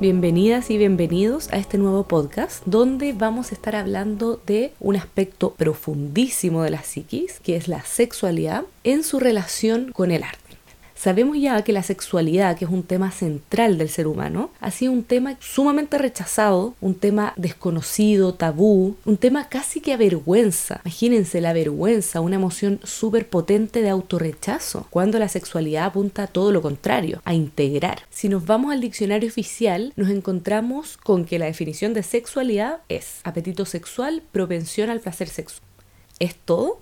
Bienvenidas y bienvenidos a este nuevo podcast donde vamos a estar hablando de un aspecto profundísimo de la psiquis, que es la sexualidad en su relación con el arte. Sabemos ya que la sexualidad, que es un tema central del ser humano, ha sido un tema sumamente rechazado, un tema desconocido, tabú, un tema casi que avergüenza. Imagínense la vergüenza, una emoción súper potente de autorrechazo, cuando la sexualidad apunta a todo lo contrario, a integrar. Si nos vamos al diccionario oficial, nos encontramos con que la definición de sexualidad es apetito sexual, propensión al placer sexual. ¿Es todo?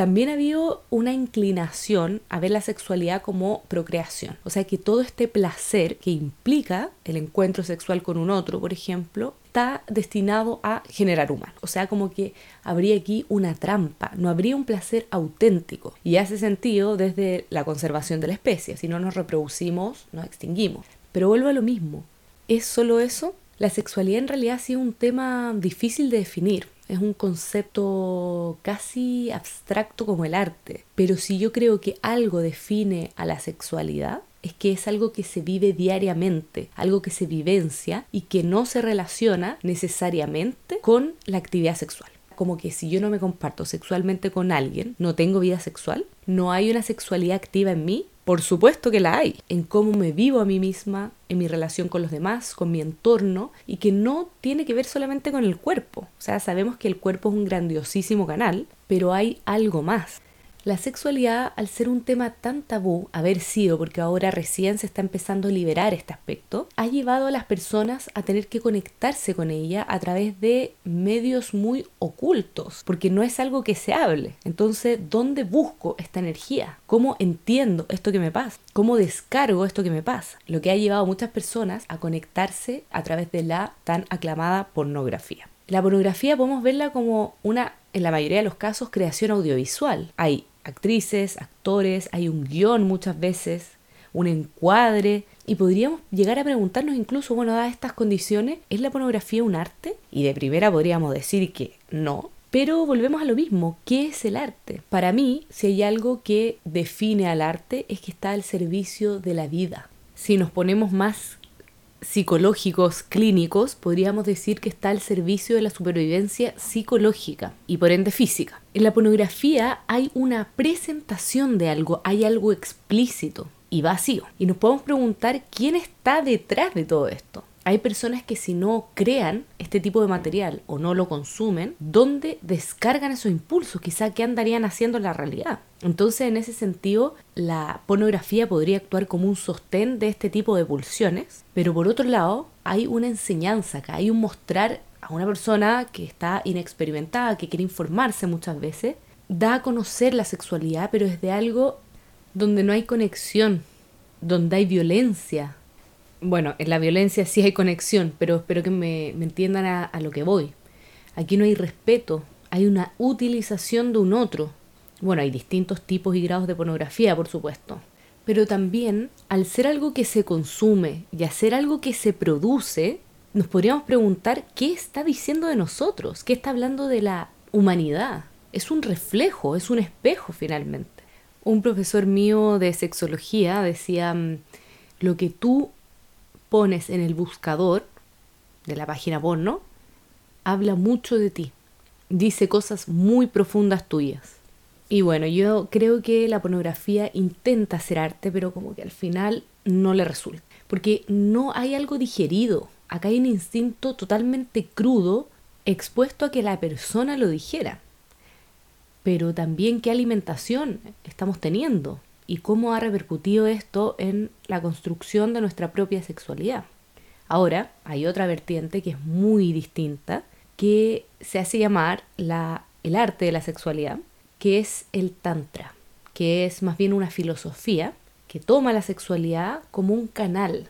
También ha habido una inclinación a ver la sexualidad como procreación. O sea que todo este placer que implica el encuentro sexual con un otro, por ejemplo, está destinado a generar humano. O sea, como que habría aquí una trampa, no habría un placer auténtico. Y hace sentido desde la conservación de la especie. Si no nos reproducimos, nos extinguimos. Pero vuelvo a lo mismo. ¿Es solo eso? La sexualidad en realidad ha sido un tema difícil de definir es un concepto casi abstracto como el arte. Pero si yo creo que algo define a la sexualidad, es que es algo que se vive diariamente, algo que se vivencia y que no se relaciona necesariamente con la actividad sexual. Como que si yo no me comparto sexualmente con alguien, no tengo vida sexual, no hay una sexualidad activa en mí, por supuesto que la hay, en cómo me vivo a mí misma, en mi relación con los demás, con mi entorno, y que no tiene que ver solamente con el cuerpo. O sea, sabemos que el cuerpo es un grandiosísimo canal, pero hay algo más. La sexualidad, al ser un tema tan tabú, haber sido, porque ahora recién se está empezando a liberar este aspecto, ha llevado a las personas a tener que conectarse con ella a través de medios muy ocultos, porque no es algo que se hable. Entonces, ¿dónde busco esta energía? ¿Cómo entiendo esto que me pasa? ¿Cómo descargo esto que me pasa? Lo que ha llevado a muchas personas a conectarse a través de la tan aclamada pornografía. La pornografía podemos verla como una, en la mayoría de los casos, creación audiovisual. Actrices, actores, hay un guion muchas veces, un encuadre, y podríamos llegar a preguntarnos incluso, bueno, dadas estas condiciones, ¿es la pornografía un arte? Y de primera podríamos decir que no. Pero volvemos a lo mismo, ¿qué es el arte? Para mí, si hay algo que define al arte, es que está al servicio de la vida. Si nos ponemos más psicológicos clínicos, podríamos decir que está al servicio de la supervivencia psicológica y por ende física. En la pornografía hay una presentación de algo, hay algo explícito y vacío. Y nos podemos preguntar quién está detrás de todo esto. Hay personas que si no crean este tipo de material o no lo consumen, ¿dónde descargan esos impulsos? Quizá qué andarían haciendo en la realidad. Entonces, en ese sentido, la pornografía podría actuar como un sostén de este tipo de pulsiones, pero por otro lado, hay una enseñanza acá, hay un mostrar a una persona que está inexperimentada, que quiere informarse muchas veces, da a conocer la sexualidad, pero es de algo donde no hay conexión, donde hay violencia, bueno, en la violencia sí hay conexión, pero espero que me, entiendan a, a lo que voy. Aquí no hay respeto, hay una utilización de un otro. Bueno, hay distintos tipos y grados de pornografía, por supuesto. Pero también, al ser algo que se consume y hacer algo que se produce, nos podríamos preguntar qué está diciendo de nosotros, qué está hablando de la humanidad. Es un reflejo, es un espejo finalmente. Un profesor mío de sexología decía, mm, lo que tú pones en el buscador de la página porno, habla mucho de ti. Dice cosas muy profundas tuyas. Y bueno, yo creo que la pornografía intenta hacer arte, pero como que al final no le resulta. Porque no hay algo digerido. Acá hay un instinto totalmente crudo expuesto a que la persona lo dijera. Pero también qué alimentación estamos teniendo y cómo ha repercutido esto en la construcción de nuestra propia sexualidad. Ahora, hay otra vertiente que es muy distinta, que se hace llamar la, el arte de la sexualidad, que es el tantra, que es más bien una filosofía que toma la sexualidad como un canal,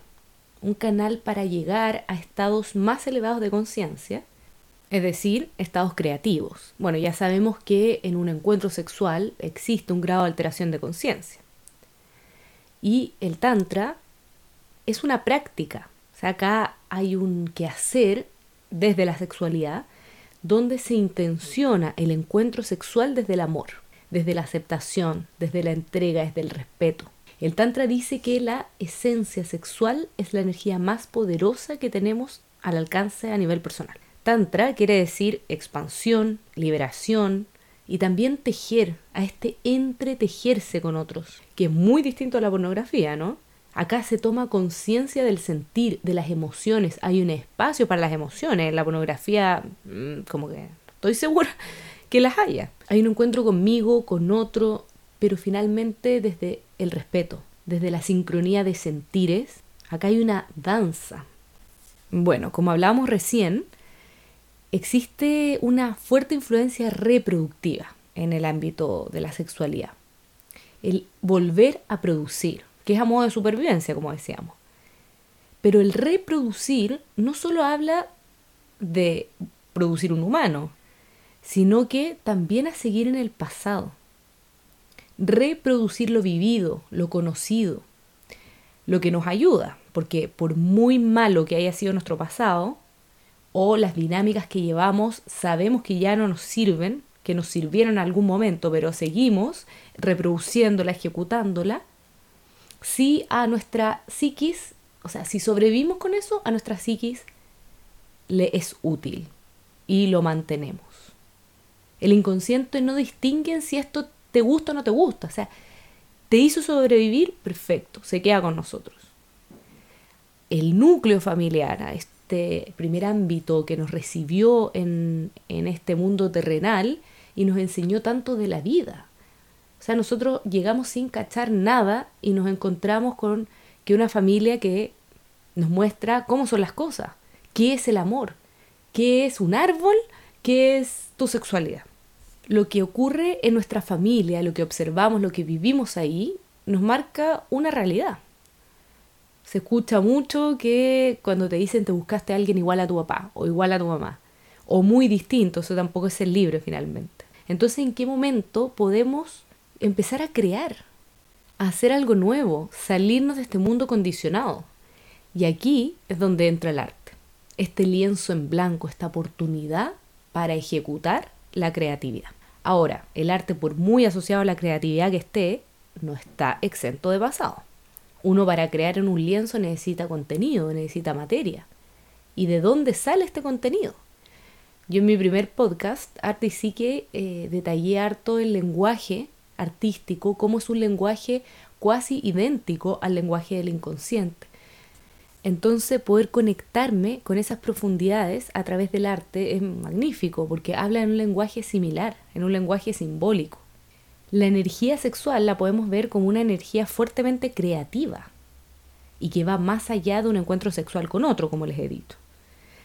un canal para llegar a estados más elevados de conciencia, es decir, estados creativos. Bueno, ya sabemos que en un encuentro sexual existe un grado de alteración de conciencia. Y el Tantra es una práctica. O sea, acá hay un quehacer desde la sexualidad donde se intenciona el encuentro sexual desde el amor, desde la aceptación, desde la entrega, desde el respeto. El Tantra dice que la esencia sexual es la energía más poderosa que tenemos al alcance a nivel personal. Tantra quiere decir expansión, liberación y también tejer, a este entretejerse con otros, que es muy distinto a la pornografía, ¿no? Acá se toma conciencia del sentir, de las emociones. Hay un espacio para las emociones. En la pornografía, mm, como que estoy segura que las haya. Hay un encuentro conmigo, con otro, pero finalmente desde el respeto, desde la sincronía de sentires. Acá hay una danza. Bueno, como hablábamos recién, existe una fuerte influencia reproductiva en el ámbito de la sexualidad. El volver a producir, que es a modo de supervivencia, como decíamos. Pero el reproducir no solo habla de producir un humano, sino que también a seguir en el pasado. Reproducir lo vivido, lo conocido, lo que nos ayuda, porque por muy malo que haya sido nuestro pasado, o las dinámicas que llevamos, sabemos que ya no nos sirven, que nos sirvieron en algún momento, pero seguimos reproduciéndola, ejecutándola, si a nuestra psiquis, o sea, si sobrevivimos con eso, a nuestra psiquis le es útil y lo mantenemos. El inconsciente no distingue si esto te gusta o no te gusta. O sea, te hizo sobrevivir, perfecto, se queda con nosotros. El núcleo familiar, este primer ámbito que nos recibió en, en este mundo terrenal y nos enseñó tanto de la vida. O sea, nosotros llegamos sin cachar nada y nos encontramos con que una familia que nos muestra cómo son las cosas, qué es el amor, qué es un árbol, qué es tu sexualidad lo que ocurre en nuestra familia, lo que observamos, lo que vivimos ahí, nos marca una realidad. Se escucha mucho que cuando te dicen te buscaste a alguien igual a tu papá o igual a tu mamá, o muy distinto, eso tampoco es ser libre finalmente. Entonces, ¿en qué momento podemos empezar a crear, a hacer algo nuevo, salirnos de este mundo condicionado? Y aquí es donde entra el arte, este lienzo en blanco, esta oportunidad para ejecutar la creatividad. Ahora, el arte, por muy asociado a la creatividad que esté, no está exento de pasado. Uno para crear en un lienzo necesita contenido, necesita materia. ¿Y de dónde sale este contenido? Yo en mi primer podcast, Arte y Psique, eh, detallé harto el lenguaje artístico, cómo es un lenguaje cuasi idéntico al lenguaje del inconsciente. Entonces poder conectarme con esas profundidades a través del arte es magnífico porque habla en un lenguaje similar, en un lenguaje simbólico. La energía sexual la podemos ver como una energía fuertemente creativa y que va más allá de un encuentro sexual con otro, como les he dicho.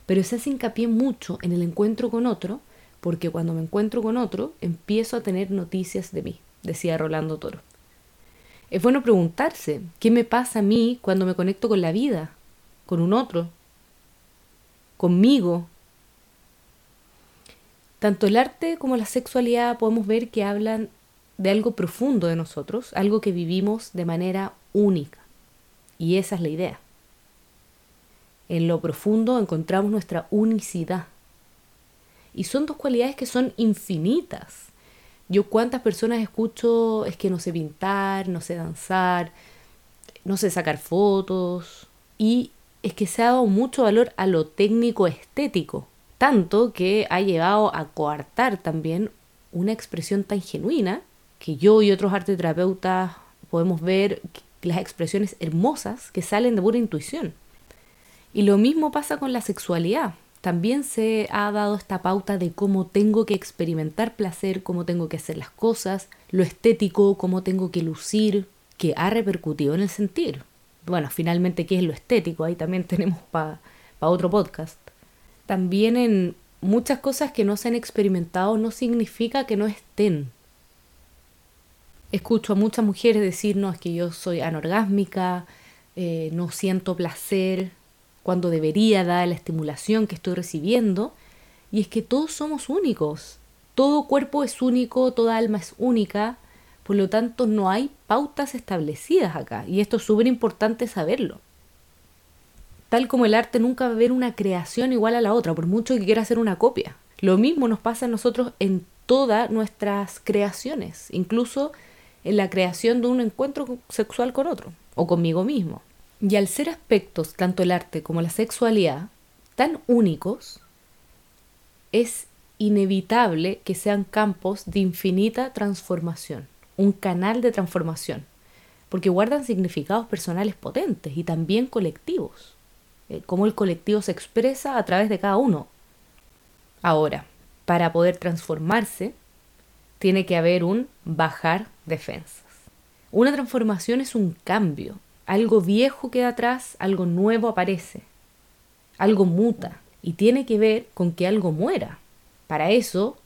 Pero se hace hincapié mucho en el encuentro con otro porque cuando me encuentro con otro empiezo a tener noticias de mí, decía Rolando Toro. Es bueno preguntarse, ¿qué me pasa a mí cuando me conecto con la vida, con un otro, conmigo. Tanto el arte como la sexualidad podemos ver que hablan de algo profundo de nosotros, algo que vivimos de manera única. Y esa es la idea. En lo profundo encontramos nuestra unicidad. Y son dos cualidades que son infinitas. Yo cuántas personas escucho es que no sé pintar, no sé danzar, no sé sacar fotos. Y es que se ha dado mucho valor a lo técnico estético, tanto que ha llevado a coartar también una expresión tan genuina que yo y otros arteterapeutas podemos ver las expresiones hermosas que salen de pura intuición. Y lo mismo pasa con la sexualidad. También se ha dado esta pauta de cómo tengo que experimentar placer, cómo tengo que hacer las cosas, lo estético, cómo tengo que lucir, que ha repercutido en el sentir bueno, finalmente qué es lo estético, ahí también tenemos para otro podcast. También en muchas cosas que no se han experimentado no significa que no estén. Escucho a muchas mujeres decir, no, es que yo soy anorgásmica, eh, no siento placer cuando debería dar la estimulación que estoy recibiendo. Y es que todos somos únicos. Todo cuerpo es único, toda alma es única. Por lo tanto, no hay pautas establecidas acá y esto es súper importante saberlo. Tal como el arte nunca va a haber una creación igual a la otra, por mucho que quiera hacer una copia. Lo mismo nos pasa a nosotros en todas nuestras creaciones, incluso en la creación de un encuentro sexual con otro o conmigo mismo. Y al ser aspectos, tanto el arte como la sexualidad, tan únicos, es inevitable que sean campos de infinita transformación, un canal de transformación, porque guardan significados personales potentes y también colectivos, eh, como el colectivo se expresa a través de cada uno. Ahora, para poder transformarse, tiene que haber un bajar defensas. Una transformación es un cambio, algo viejo queda atrás, algo nuevo aparece, algo muta y tiene que ver con que algo muera. Para eso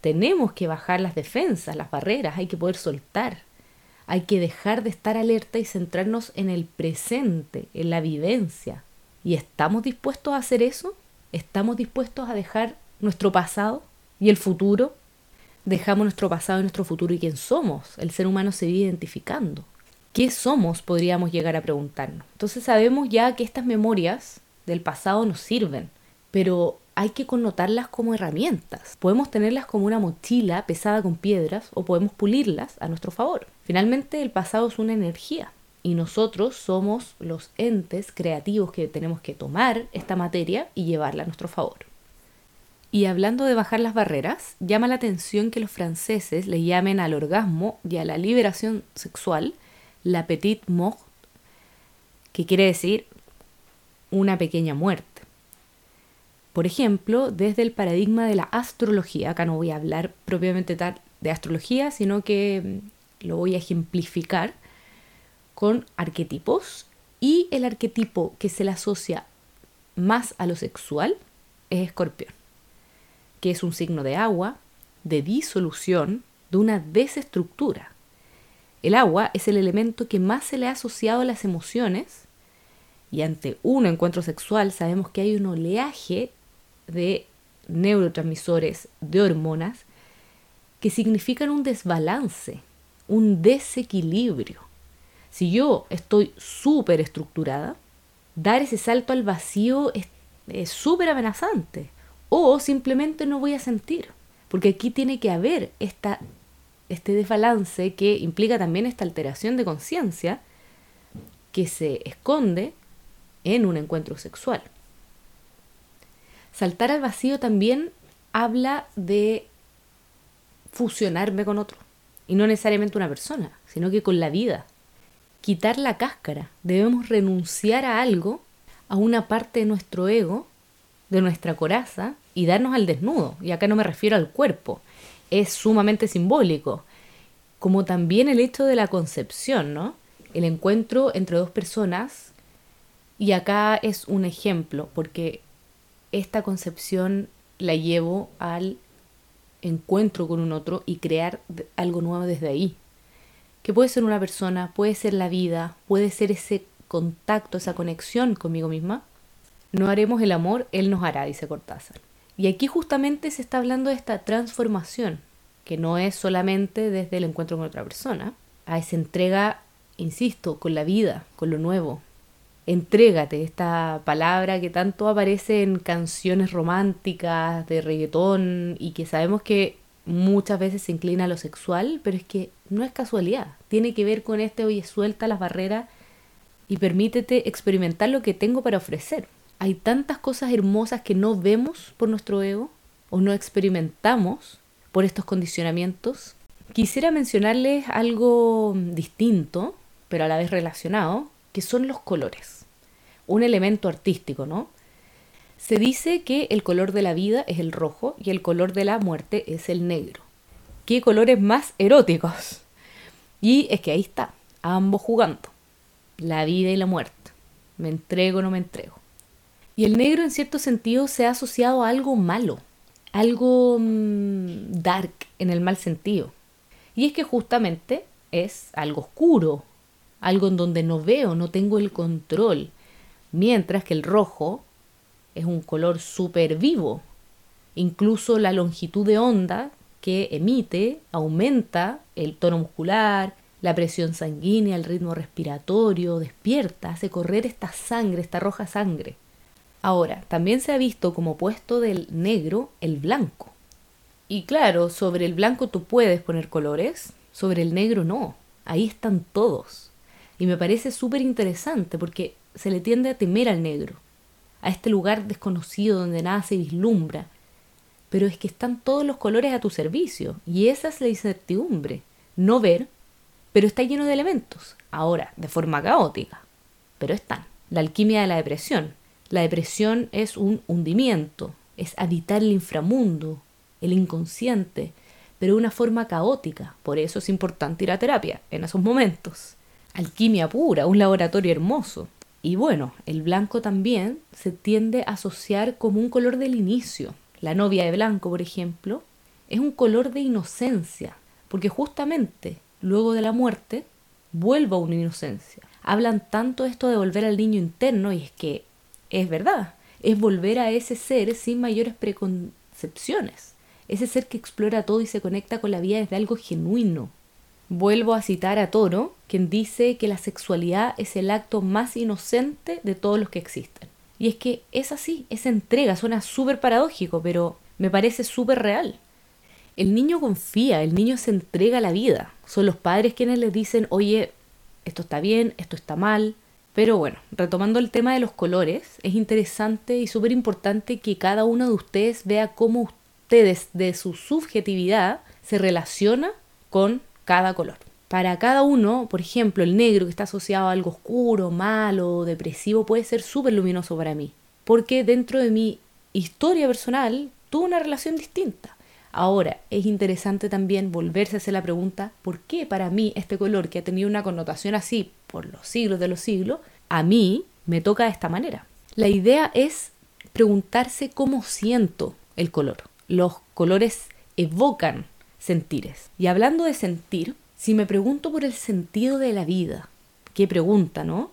tenemos que bajar las defensas, las barreras, hay que poder soltar, hay que dejar de estar alerta y centrarnos en el presente, en la vivencia. ¿Y estamos dispuestos a hacer eso? ¿Estamos dispuestos a dejar nuestro pasado y el futuro? Dejamos nuestro pasado y nuestro futuro y quién somos. El ser humano se vive identificando. ¿Qué somos? Podríamos llegar a preguntarnos. Entonces sabemos ya que estas memorias del pasado nos sirven, pero hay que connotarlas como herramientas. Podemos tenerlas como una mochila pesada con piedras o podemos pulirlas a nuestro favor. Finalmente el pasado es una energía y nosotros somos los entes creativos que tenemos que tomar esta materia y llevarla a nuestro favor. Y hablando de bajar las barreras, llama la atención que los franceses le llamen al orgasmo y a la liberación sexual la petite mort, que quiere decir una pequeña muerte. Por ejemplo, desde el paradigma de la astrología, acá no voy a hablar propiamente tal de astrología, sino que mm, lo voy a ejemplificar con arquetipos y el arquetipo que se le asocia más a lo sexual es escorpión, que es un signo de agua, de disolución, de una desestructura. El agua es el elemento que más se le ha asociado a las emociones y ante un encuentro sexual sabemos que hay un oleaje de neurotransmisores, de hormonas, que significan un desbalance, un desequilibrio. Si yo estoy súper estructurada, dar ese salto al vacío es súper amenazante. O simplemente no voy a sentir. Porque aquí tiene que haber esta, este desbalance que implica también esta alteración de conciencia que se esconde en un encuentro sexual. Saltar al vacío también habla de fusionarme con otro. Y no necesariamente una persona, sino que con la vida. Quitar la cáscara. Debemos renunciar a algo, a una parte de nuestro ego, de nuestra coraza, y darnos al desnudo. Y acá no me refiero al cuerpo. Es sumamente simbólico. Como también el hecho de la concepción, ¿no? El encuentro entre dos personas. Y acá es un ejemplo, porque esta concepción la llevo al encuentro con un otro y crear algo nuevo desde ahí. Que puede ser una persona, puede ser la vida, puede ser ese contacto, esa conexión conmigo misma. No haremos el amor, Él nos hará, dice Cortázar. Y aquí justamente se está hablando de esta transformación, que no es solamente desde el encuentro con otra persona, a esa entrega, insisto, con la vida, con lo nuevo, entrégate, esta palabra que tanto aparece en canciones románticas de reggaetón y que sabemos que muchas veces se inclina a lo sexual, pero es que no es casualidad, tiene que ver con este, oye, suelta las barreras y permítete experimentar lo que tengo para ofrecer. Hay tantas cosas hermosas que no vemos por nuestro ego o no experimentamos por estos condicionamientos. Quisiera mencionarles algo distinto, pero a la vez relacionado, que son los colores un elemento artístico, ¿no? Se dice que el color de la vida es el rojo y el color de la muerte es el negro. ¿Qué colores más eróticos? Y es que ahí está, ambos jugando. La vida y la muerte. Me entrego o no me entrego. Y el negro en cierto sentido se ha asociado a algo malo, algo mm, dark en el mal sentido. Y es que justamente es algo oscuro, algo en donde no veo, no tengo el control, mientras que el rojo es un color súper vivo. Incluso la longitud de onda que emite aumenta el tono muscular, la presión sanguínea, el ritmo respiratorio, despierta, hace correr esta sangre, esta roja sangre. Ahora, también se ha visto como opuesto del negro el blanco. Y claro, sobre el blanco tú puedes poner colores, Sobre el negro no, ahí están todos. Y me parece súper interesante porque se le tiende a temer al negro, a este lugar desconocido donde nada se vislumbra. Pero es que están todos los colores a tu servicio y esa es la incertidumbre. No ver, pero está lleno de elementos, ahora de forma caótica, pero están. La alquimia de la depresión. La depresión es un hundimiento, es habitar el inframundo, el inconsciente, pero de una forma caótica. Por eso es importante ir a terapia en esos momentos. Alquimia pura, un laboratorio hermoso. Y bueno, el blanco también se tiende a asociar como un color del inicio. La novia de blanco, por ejemplo, es un color de inocencia, porque justamente luego de la muerte vuelve a una inocencia. Hablan tanto esto de volver al niño interno y es que es verdad, es volver a ese ser sin mayores preconcepciones, ese ser que explora todo y se conecta con la vida desde algo genuino. Vuelvo a citar a Toro, quien dice que la sexualidad es el acto más inocente de todos los que existen. Y es que es así, esa entrega suena súper paradójico, pero me parece súper real. El niño confía, el niño se entrega a la vida. Son los padres quienes les dicen, oye, esto está bien, esto está mal. Pero bueno, retomando el tema de los colores, es interesante y súper importante que cada uno de ustedes vea cómo ustedes de su subjetividad se relaciona con cada color. Para cada uno, por ejemplo, el negro que está asociado a algo oscuro, malo, depresivo, puede ser súper luminoso para mí. Porque dentro de mi historia personal tuvo una relación distinta. Ahora, es interesante también volverse a hacer la pregunta, ¿por qué para mí este color que ha tenido una connotación así por los siglos de los siglos, a mí me toca de esta manera? La idea es preguntarse cómo siento el color. Los colores evocan sentires. Y hablando de sentir, si me pregunto por el sentido de la vida, qué pregunta, ¿no?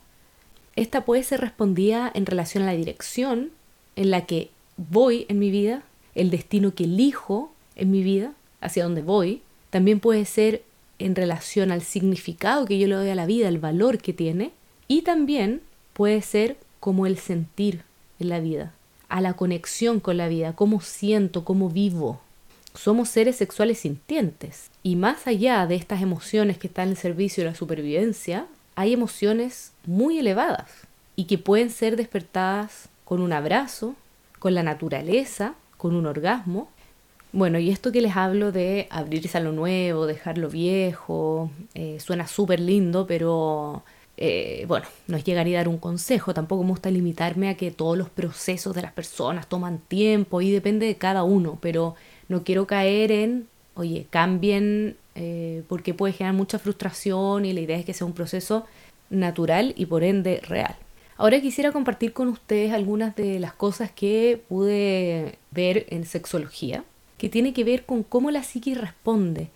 Esta puede ser respondida en relación a la dirección en la que voy en mi vida, el destino que elijo en mi vida, hacia dónde voy. También puede ser en relación al significado que yo le doy a la vida, el valor que tiene. Y también puede ser como el sentir en la vida, a la conexión con la vida, cómo siento, cómo vivo. Somos seres sexuales sintientes y más allá de estas emociones que están en el servicio de la supervivencia, hay emociones muy elevadas y que pueden ser despertadas con un abrazo, con la naturaleza, con un orgasmo. Bueno, y esto que les hablo de abrirse a lo nuevo, dejar lo viejo, eh, suena súper lindo, pero eh, bueno, no es llegar y dar un consejo, tampoco me gusta limitarme a que todos los procesos de las personas toman tiempo y depende de cada uno, pero no quiero caer en, oye, cambien eh, porque puede generar mucha frustración y la idea es que sea un proceso natural y por ende real. Ahora quisiera compartir con ustedes algunas de las cosas que pude ver en sexología, que tiene que ver con cómo la psique responde,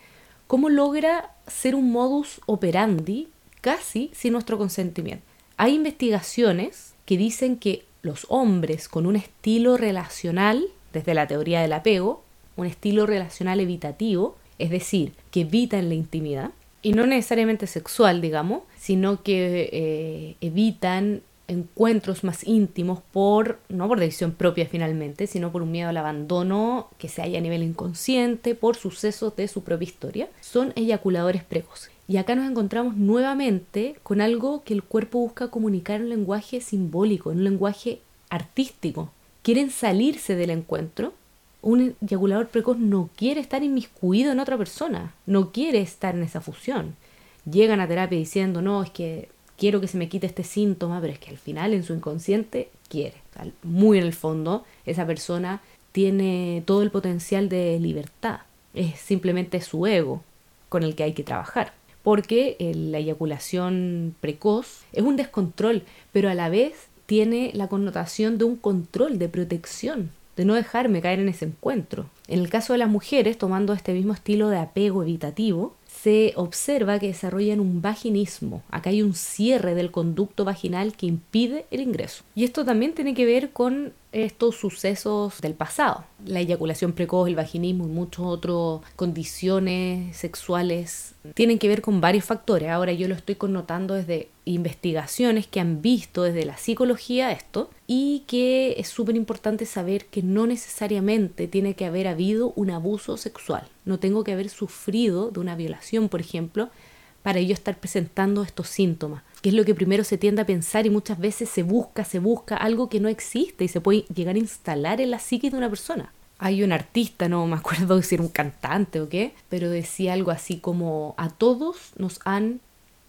cómo logra ser un modus operandi casi sin nuestro consentimiento. Hay investigaciones que dicen que los hombres con un estilo relacional, desde la teoría del apego, un estilo relacional evitativo, es decir, que evitan la intimidad, y no necesariamente sexual, digamos, sino que eh, evitan encuentros más íntimos por, no por decisión propia finalmente, sino por un miedo al abandono que se haya a nivel inconsciente, por sucesos de su propia historia, son eyaculadores precoces. Y acá nos encontramos nuevamente con algo que el cuerpo busca comunicar en un lenguaje simbólico, en un lenguaje artístico. Quieren salirse del encuentro un eyaculador precoz no quiere estar inmiscuido en otra persona, no quiere estar en esa fusión. Llegan a terapia diciendo, no, es que quiero que se me quite este síntoma, pero es que al final en su inconsciente quiere. Muy en el fondo, esa persona tiene todo el potencial de libertad. Es simplemente su ego con el que hay que trabajar. Porque la eyaculación precoz es un descontrol, pero a la vez tiene la connotación de un control, de protección de no dejarme caer en ese encuentro. En el caso de las mujeres, tomando este mismo estilo de apego evitativo, se observa que desarrollan un vaginismo. Acá hay un cierre del conducto vaginal que impide el ingreso. Y esto también tiene que ver con estos sucesos del pasado. La eyaculación precoz, el vaginismo y muchas otras condiciones sexuales tienen que ver con varios factores. Ahora yo lo estoy connotando desde investigaciones que han visto desde la psicología esto y que es súper importante saber que no necesariamente tiene que haber habido un abuso sexual. No tengo que haber sufrido de una violación, por ejemplo, para yo estar presentando estos síntomas, que es lo que primero se tiende a pensar y muchas veces se busca, se busca algo que no existe y se puede llegar a instalar en la psique de una persona. Hay un artista, no me acuerdo si era un cantante o qué, pero decía algo así como a todos nos han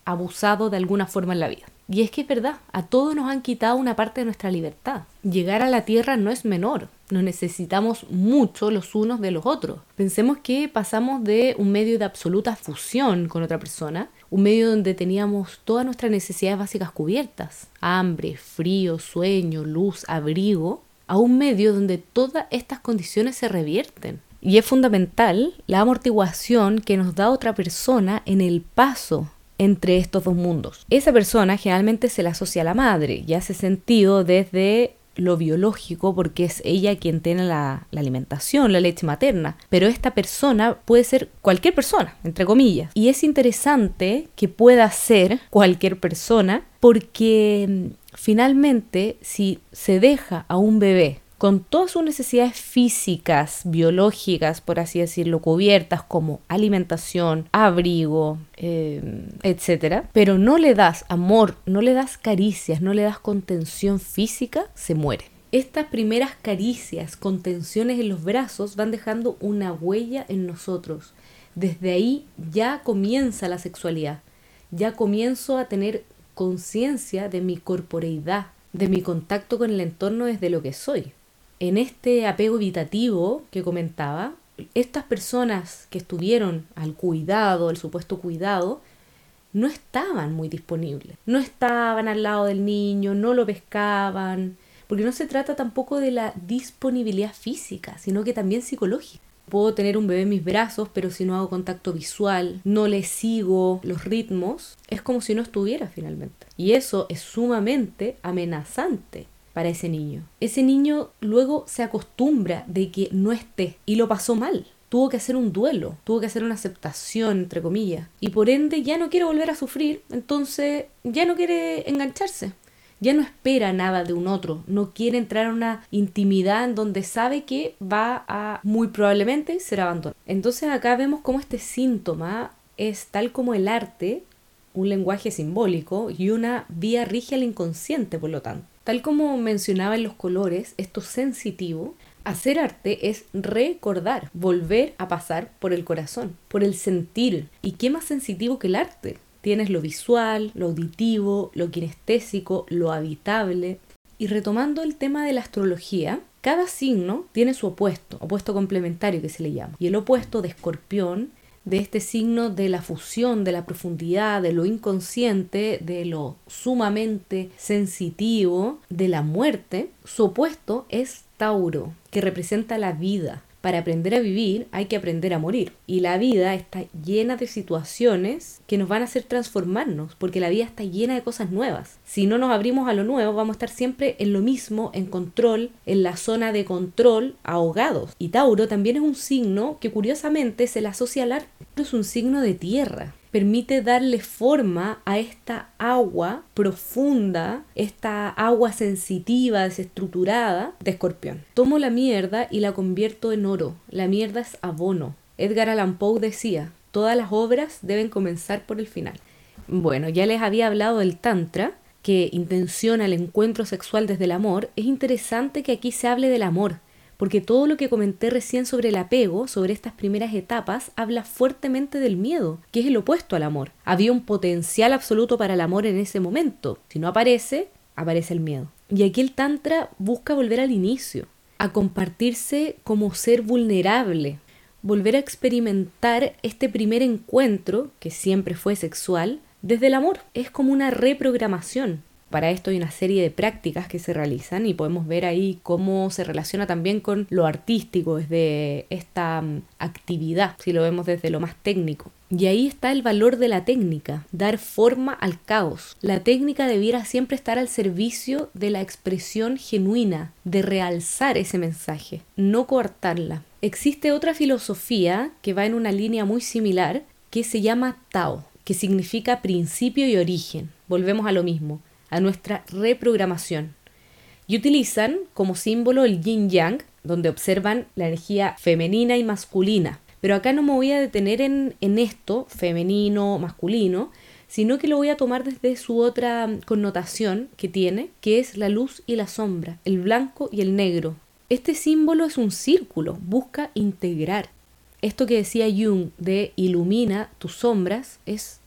abusado de alguna forma en la vida. Y es que es verdad, a todos nos han quitado una parte de nuestra libertad. Llegar a la Tierra no es menor, nos necesitamos mucho los unos de los otros. Pensemos que pasamos de un medio de absoluta fusión con otra persona, un medio donde teníamos todas nuestras necesidades básicas cubiertas, hambre, frío, sueño, luz, abrigo, a un medio donde todas estas condiciones se revierten. Y es fundamental la amortiguación que nos da otra persona en el paso entre estos dos mundos. Esa persona generalmente se la asocia a la madre y hace sentido desde lo biológico porque es ella quien tiene la, alimentación, la leche materna. Pero esta persona puede ser cualquier persona, entre comillas. Y es interesante que pueda ser cualquier persona porque mm, finalmente si se deja a un bebé con todas sus necesidades físicas, biológicas, por así decirlo, cubiertas como alimentación, abrigo, eh, etcétera, pero no le das amor, no le das caricias, no le das contención física, se muere. Estas primeras caricias, contenciones en los brazos van dejando una huella en nosotros. Desde ahí ya comienza la sexualidad, ya comienzo a tener conciencia de mi corporeidad, de mi contacto con el entorno desde lo que soy en este apego evitativo que comentaba, estas personas que estuvieron al cuidado, al supuesto cuidado, no estaban muy disponibles. No estaban al lado del niño, no lo pescaban, porque no se trata tampoco de la disponibilidad física, sino que también psicológica. Puedo tener un bebé en mis brazos, pero si no hago contacto visual, no le sigo los ritmos, es como si no estuviera finalmente. Y eso es sumamente amenazante ese niño. Ese niño luego se acostumbra de que no esté y lo pasó mal. Tuvo que hacer un duelo, tuvo que hacer una aceptación, entre comillas. Y por ende ya no quiere volver a sufrir, entonces ya no quiere engancharse. Ya no espera nada de un otro, no quiere entrar a una intimidad en donde sabe que va a muy probablemente ser abandonado. Entonces acá vemos cómo este síntoma es tal como el arte, un lenguaje simbólico y una vía rígida al inconsciente, por lo tanto. Tal como mencionaba en los colores, esto sensitivo, hacer arte es recordar, volver a pasar por el corazón, por el sentir. ¿Y qué más sensitivo que el arte? Tienes lo visual, lo auditivo, lo kinestésico, lo habitable. Y retomando el tema de la astrología, cada signo tiene su opuesto, opuesto complementario que se le llama. Y el opuesto de escorpión de este signo de la fusión, de la profundidad, de lo inconsciente, de lo sumamente sensitivo, de la muerte, su opuesto es Tauro, que representa la vida, para aprender a vivir hay que aprender a morir. Y la vida está llena de situaciones que nos van a hacer transformarnos, porque la vida está llena de cosas nuevas. Si no nos abrimos a lo nuevo, vamos a estar siempre en lo mismo, en control, en la zona de control, ahogados. Y Tauro también es un signo que curiosamente se le asocia al arte. Es un signo de tierra permite darle forma a esta agua profunda, esta agua sensitiva, desestructurada de escorpión. Tomo la mierda y la convierto en oro. La mierda es abono. Edgar Allan Poe decía, todas las obras deben comenzar por el final. Bueno, ya les había hablado del Tantra, que intenciona el encuentro sexual desde el amor. Es interesante que aquí se hable del amor, porque todo lo que comenté recién sobre el apego, sobre estas primeras etapas, habla fuertemente del miedo, que es el opuesto al amor. Había un potencial absoluto para el amor en ese momento. Si no aparece, aparece el miedo. Y aquí el Tantra busca volver al inicio, a compartirse como ser vulnerable, volver a experimentar este primer encuentro, que siempre fue sexual, desde el amor. Es como una reprogramación. Para esto hay una serie de prácticas que se realizan y podemos ver ahí cómo se relaciona también con lo artístico, desde esta mm, actividad, si lo vemos desde lo más técnico. Y ahí está el valor de la técnica, dar forma al caos. La técnica debiera siempre estar al servicio de la expresión genuina, de realzar ese mensaje, no coartarla. Existe otra filosofía que va en una línea muy similar que se llama Tao, que significa principio y origen. Volvemos a lo mismo a nuestra reprogramación. y utilizan como símbolo el yin yang, donde observan la energía femenina y masculina. Pero acá no me voy a detener en, en esto, femenino, masculino, sino que lo voy a tomar desde su otra connotación que tiene, que es la luz y la sombra, el blanco y el negro. Este símbolo es un círculo, busca integrar. Esto que decía Jung de ilumina tus sombras es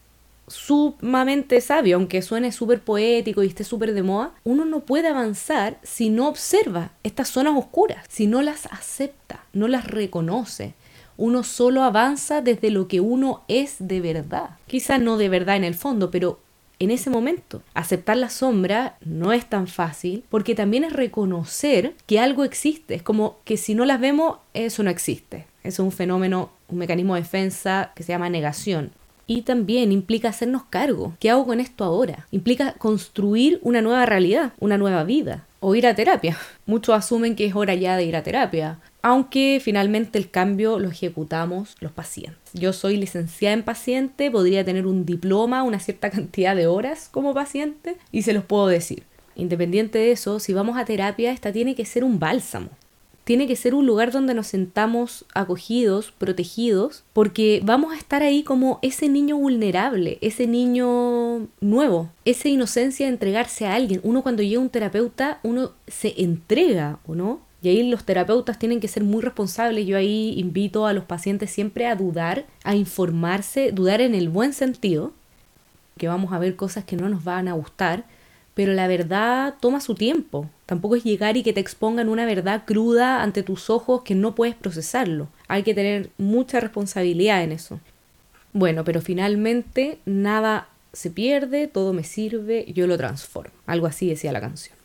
sumamente sabio, aunque suene súper poético y esté súper de moda, uno no puede avanzar si no observa estas zonas oscuras, si no las acepta, no las reconoce. Uno solo avanza desde lo que uno es de verdad. Quizás no de verdad en el fondo, pero en ese momento. Aceptar la sombra no es tan fácil porque también es reconocer que algo existe. Es como que si no las vemos, eso no existe. Es un fenómeno, un mecanismo de defensa que se llama negación. Y también implica hacernos cargo. ¿Qué hago con esto ahora? Implica construir una nueva realidad, una nueva vida. O ir a terapia. Muchos asumen que es hora ya de ir a terapia. Aunque finalmente el cambio lo ejecutamos los pacientes. Yo soy licenciada en paciente, podría tener un diploma, una cierta cantidad de horas como paciente y se los puedo decir. Independiente de eso, si vamos a terapia, esta tiene que ser un bálsamo tiene que ser un lugar donde nos sentamos acogidos, protegidos, porque vamos a estar ahí como ese niño vulnerable, ese niño nuevo, esa inocencia de entregarse a alguien. Uno cuando llega a un terapeuta, uno se entrega, ¿o no? Y ahí los terapeutas tienen que ser muy responsables. Yo ahí invito a los pacientes siempre a dudar, a informarse, dudar en el buen sentido, que vamos a ver cosas que no nos van a gustar, pero la verdad toma su tiempo. Tampoco es llegar y que te expongan una verdad cruda ante tus ojos que no puedes procesarlo. Hay que tener mucha responsabilidad en eso. Bueno, pero finalmente nada se pierde, todo me sirve, yo lo transformo. Algo así decía la canción.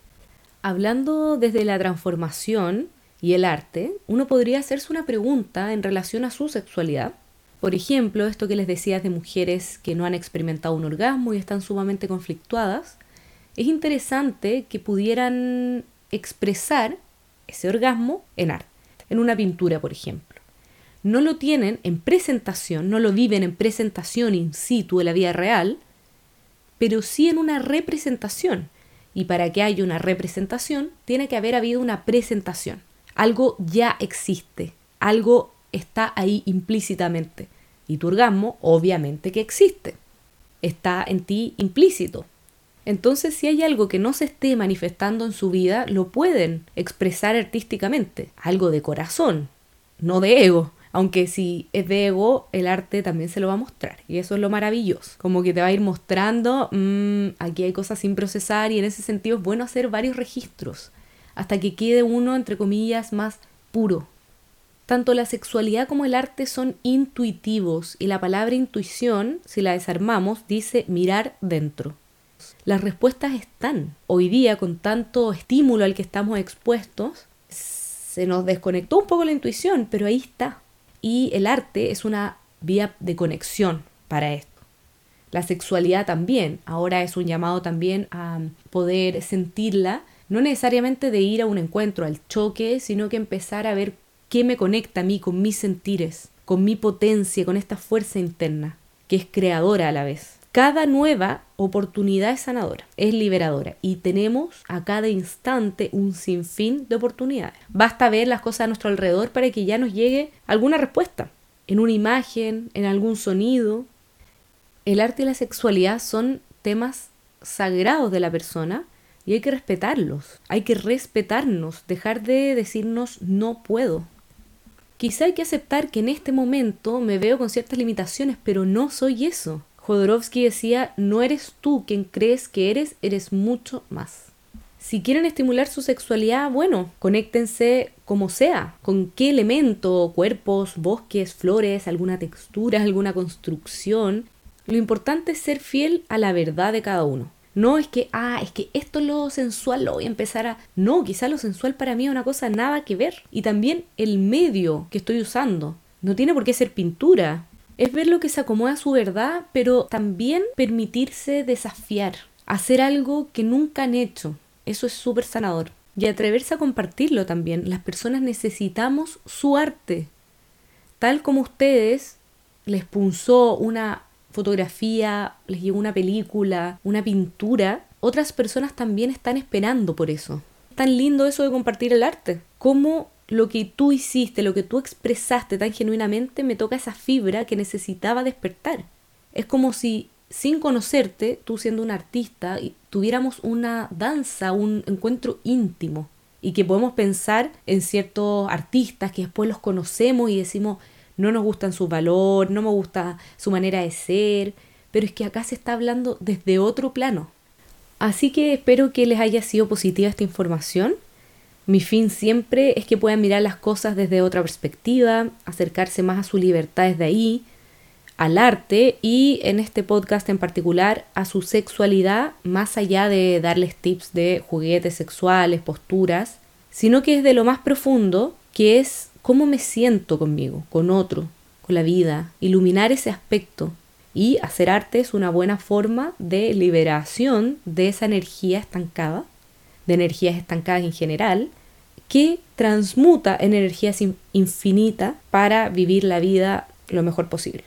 Hablando desde la transformación y el arte, uno podría hacerse una pregunta en relación a su sexualidad. Por ejemplo, esto que les decía de mujeres que no han experimentado un orgasmo y están sumamente conflictuadas es interesante que pudieran expresar ese orgasmo en arte, en una pintura, por ejemplo. No lo tienen en presentación, no lo viven en presentación in situ de la vida real, pero sí en una representación. Y para que haya una representación, tiene que haber habido una presentación. Algo ya existe, algo está ahí implícitamente. Y tu orgasmo, obviamente que existe. Está en ti implícito. Entonces, si hay algo que no se esté manifestando en su vida, lo pueden expresar artísticamente, algo de corazón, no de ego. Aunque si es de ego, el arte también se lo va a mostrar. Y eso es lo maravilloso. Como que te va a ir mostrando, mmm, aquí hay cosas sin procesar y en ese sentido es bueno hacer varios registros hasta que quede uno, entre comillas, más puro. Tanto la sexualidad como el arte son intuitivos y la palabra intuición, si la desarmamos, dice mirar dentro. Las respuestas están. Hoy día, con tanto estímulo al que estamos expuestos, se nos desconectó un poco la intuición, pero ahí está. Y el arte es una vía de conexión para esto. La sexualidad también. Ahora es un llamado también a poder sentirla, no necesariamente de ir a un encuentro, al choque, sino que empezar a ver qué me conecta a mí con mis sentires, con mi potencia, con esta fuerza interna, que es creadora a la vez. Cada nueva oportunidad es sanadora, es liberadora y tenemos a cada instante un sinfín de oportunidades. Basta ver las cosas a nuestro alrededor para que ya nos llegue alguna respuesta, en una imagen, en algún sonido. El arte y la sexualidad son temas sagrados de la persona y hay que respetarlos, hay que respetarnos, dejar de decirnos no puedo. Quizá hay que aceptar que en este momento me veo con ciertas limitaciones, pero no soy eso. Jodorowsky decía, no eres tú quien crees que eres, eres mucho más. Si quieren estimular su sexualidad, bueno, conéctense como sea, con qué elemento, cuerpos, bosques, flores, alguna textura, alguna construcción. Lo importante es ser fiel a la verdad de cada uno. No es que, ah, es que esto es lo sensual, lo voy a empezar a... No, quizá lo sensual para mí es una cosa nada que ver. Y también el medio que estoy usando. No tiene por qué ser pintura, es ver lo que se acomoda a su verdad, pero también permitirse desafiar, hacer algo que nunca han hecho. Eso es súper sanador. Y atreverse a compartirlo también. Las personas necesitamos su arte. Tal como ustedes les punzó una fotografía, les llegó una película, una pintura, otras personas también están esperando por eso. tan lindo eso de compartir el arte. Cómo lo que tú hiciste, lo que tú expresaste tan genuinamente, me toca esa fibra que necesitaba despertar. Es como si sin conocerte, tú siendo un artista, tuviéramos una danza, un encuentro íntimo y que podemos pensar en ciertos artistas que después los conocemos y decimos, no nos gustan su valor, no me gusta su manera de ser, pero es que acá se está hablando desde otro plano. Así que espero que les haya sido positiva esta información. Mi fin siempre es que puedan mirar las cosas desde otra perspectiva, acercarse más a su libertad desde ahí, al arte y en este podcast en particular a su sexualidad, más allá de darles tips de juguetes sexuales, posturas, sino que es de lo más profundo, que es cómo me siento conmigo, con otro, con la vida, iluminar ese aspecto. Y hacer arte es una buena forma de liberación de esa energía estancada, de energías estancadas en general, que transmuta en energías infinitas para vivir la vida lo mejor posible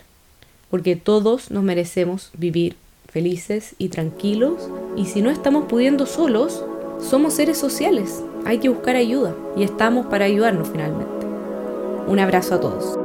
porque todos nos merecemos vivir felices y tranquilos y si no estamos pudiendo solos, somos seres sociales, hay que buscar ayuda y estamos para ayudarnos finalmente. Un abrazo a todos.